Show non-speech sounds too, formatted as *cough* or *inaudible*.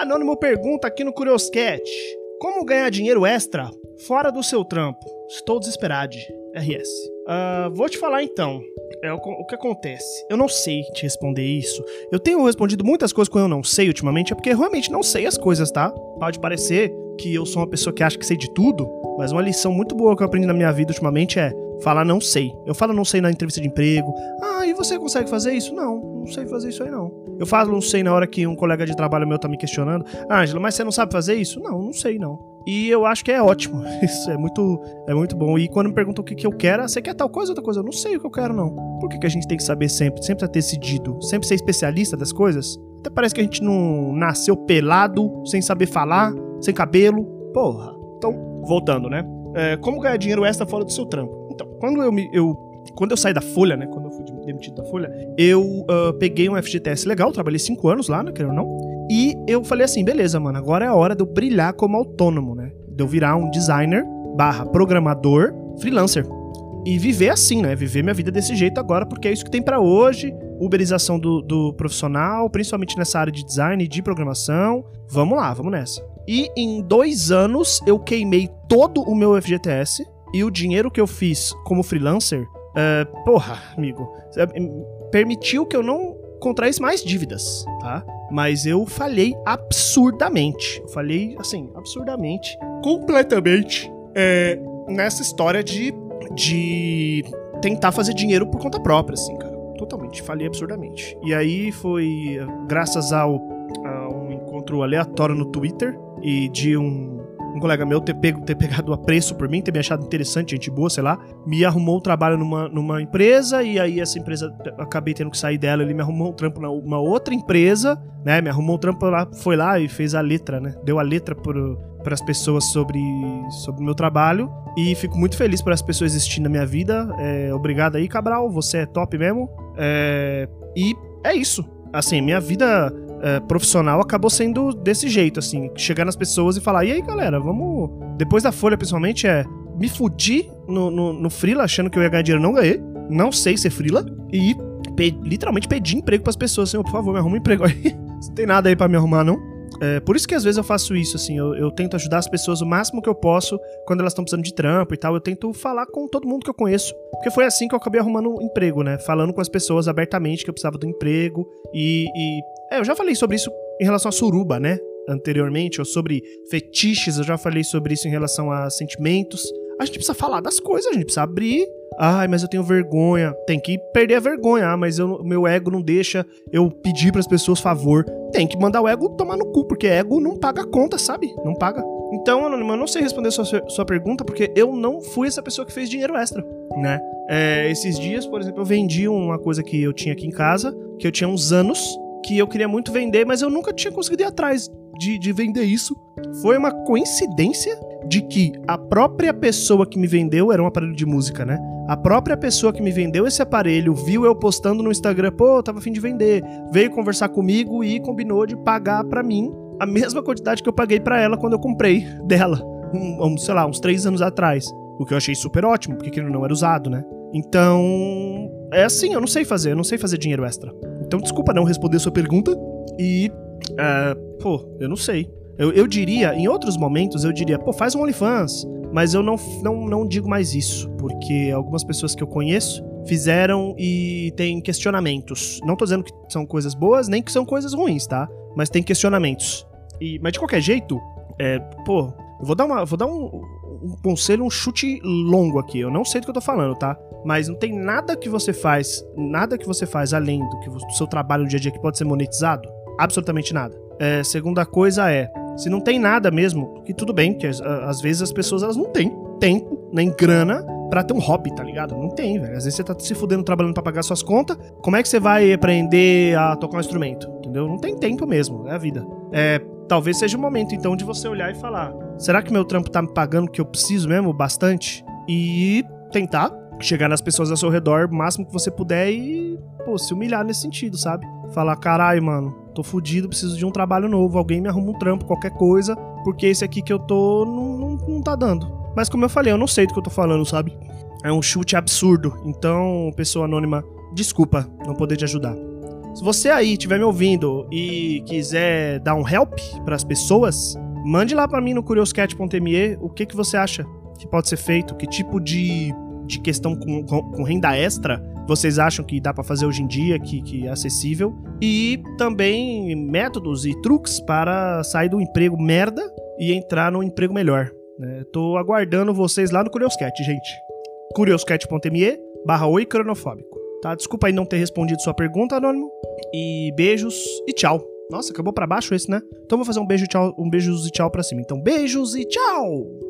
Anônimo pergunta aqui no Curioscat: Como ganhar dinheiro extra fora do seu trampo? Estou desesperado. RS. Uh, vou te falar então. É o, o, que acontece. Eu não sei te responder isso. Eu tenho respondido muitas coisas que eu não sei ultimamente, é porque eu realmente não sei as coisas, tá? Pode parecer que eu sou uma pessoa que acha que sei de tudo, mas uma lição muito boa que eu aprendi na minha vida ultimamente é falar não sei. Eu falo não sei na entrevista de emprego. Ah, e você consegue fazer isso? Não, não sei fazer isso aí não. Eu falo não sei na hora que um colega de trabalho meu tá me questionando. Ângela, mas você não sabe fazer isso? Não, não sei não. E eu acho que é ótimo. *laughs* Isso é muito, é muito bom. E quando me perguntam o que, que eu quero, ah, você quer tal coisa ou outra coisa? Eu não sei o que eu quero, não. Por que, que a gente tem que saber sempre? Sempre ter decidido? Sempre ser especialista das coisas? Até parece que a gente não nasceu pelado, sem saber falar, sem cabelo. Porra. Então, voltando, né? É, como ganhar dinheiro extra fora do seu trampo? Então, quando eu me. Eu, quando eu saí da Folha, né? Quando demitido da Folha, eu uh, peguei um FGTS legal, trabalhei cinco anos lá, né? Querendo ou não. E eu falei assim, beleza, mano, agora é a hora de eu brilhar como autônomo, né? De eu virar um designer barra programador freelancer. E viver assim, né? Viver minha vida desse jeito agora, porque é isso que tem para hoje. Uberização do, do profissional, principalmente nessa área de design e de programação. Vamos lá, vamos nessa. E em dois anos eu queimei todo o meu FGTS e o dinheiro que eu fiz como freelancer, uh, porra, amigo, permitiu que eu não contraísse mais dívidas, tá? Mas eu falhei absurdamente. Eu falhei, assim, absurdamente, completamente é, nessa história de, de tentar fazer dinheiro por conta própria, assim, cara. Totalmente, falhei absurdamente. E aí foi graças ao, a um encontro aleatório no Twitter e de um um colega meu ter, pego, ter pegado a preço por mim, ter me achado interessante, gente boa, sei lá, me arrumou um trabalho numa, numa empresa e aí essa empresa, acabei tendo que sair dela, ele me arrumou um trampo numa outra empresa, né, me arrumou um trampo lá, foi lá e fez a letra, né, deu a letra para as pessoas sobre sobre o meu trabalho e fico muito feliz por essa pessoa existir na minha vida. É, obrigado aí, Cabral, você é top mesmo. É, e é isso. Assim, minha vida é, profissional acabou sendo desse jeito, assim, chegar nas pessoas e falar, e aí galera, vamos. Depois da Folha, principalmente, é. Me fudi no, no, no Freela achando que eu ia ganhar dinheiro, não ganhei. Não sei ser Freela. E pe literalmente pedi emprego pras pessoas, assim, por favor, me arruma um emprego aí. *laughs* Não tem nada aí para me arrumar, não. É, por isso que às vezes eu faço isso, assim, eu, eu, tento ajudar as pessoas o máximo que eu posso quando elas estão precisando de trampo e tal. Eu tento falar com todo mundo que eu conheço. Porque foi assim que eu acabei arrumando um emprego, né? Falando com as pessoas abertamente que eu precisava do emprego e, e é, eu já falei sobre isso em relação a suruba, né? Anteriormente, ou sobre fetiches, eu já falei sobre isso em relação a sentimentos. A gente precisa falar das coisas, a gente precisa abrir. Ai, mas eu tenho vergonha. Tem que perder a vergonha. Ah, mas eu, meu ego não deixa eu pedir para as pessoas favor. Tem que mandar o ego tomar no cu, porque ego não paga conta, sabe? Não paga. Então, Anônimo, eu não sei responder sua, sua pergunta, porque eu não fui essa pessoa que fez dinheiro extra, né? É, esses dias, por exemplo, eu vendi uma coisa que eu tinha aqui em casa, que eu tinha uns anos, que eu queria muito vender, mas eu nunca tinha conseguido ir atrás de, de vender isso. Foi uma coincidência de que a própria pessoa que me vendeu era um aparelho de música, né? A própria pessoa que me vendeu esse aparelho viu eu postando no Instagram, pô, tava afim de vender, veio conversar comigo e combinou de pagar para mim a mesma quantidade que eu paguei para ela quando eu comprei dela, um, um, sei lá, uns três anos atrás. O que eu achei super ótimo, porque ele não era usado, né? Então, é assim, eu não sei fazer, eu não sei fazer dinheiro extra. Então, desculpa não responder sua pergunta. E, uh, pô, eu não sei. Eu, eu diria, em outros momentos, eu diria, pô, faz um OnlyFans. Mas eu não, não, não digo mais isso, porque algumas pessoas que eu conheço fizeram e tem questionamentos. Não tô dizendo que são coisas boas, nem que são coisas ruins, tá? Mas tem questionamentos. E, mas de qualquer jeito, é, pô, eu vou dar, uma, vou dar um, um conselho, um chute longo aqui. Eu não sei do que eu tô falando, tá? Mas não tem nada que você faz, nada que você faz além do que o seu trabalho no dia a dia que pode ser monetizado? Absolutamente nada. É, segunda coisa é, se não tem nada mesmo, que tudo bem, que às vezes as pessoas elas não têm tempo, nem grana pra ter um hobby, tá ligado? Não tem, velho. Às vezes você tá se fudendo trabalhando pra pagar suas contas, como é que você vai aprender a tocar um instrumento? Entendeu? Não tem tempo mesmo, é a vida. É, talvez seja o momento então de você olhar e falar: será que meu trampo tá me pagando o que eu preciso mesmo? Bastante? E tentar chegar nas pessoas ao seu redor o máximo que você puder e, pô, se humilhar nesse sentido, sabe? Falar, caralho, mano, tô fudido, preciso de um trabalho novo, alguém me arruma um trampo, qualquer coisa, porque esse aqui que eu tô não, não, não tá dando. Mas como eu falei, eu não sei do que eu tô falando, sabe? É um chute absurdo. Então, pessoa anônima, desculpa não poder te ajudar. Se você aí estiver me ouvindo e quiser dar um help para as pessoas, mande lá para mim no curioscat.me o que, que você acha que pode ser feito, que tipo de, de questão com, com, com renda extra vocês acham que dá para fazer hoje em dia, que, que é acessível, e também métodos e truques para sair do emprego merda e entrar no emprego melhor. Né? Tô aguardando vocês lá no Curioscat, gente. curioscat.me barra oi cronofóbico. Tá? Desculpa aí não ter respondido sua pergunta, Anônimo. E beijos e tchau. Nossa, acabou para baixo esse, né? Então vou fazer um beijo tchau, um beijos e tchau pra cima. Então beijos e tchau!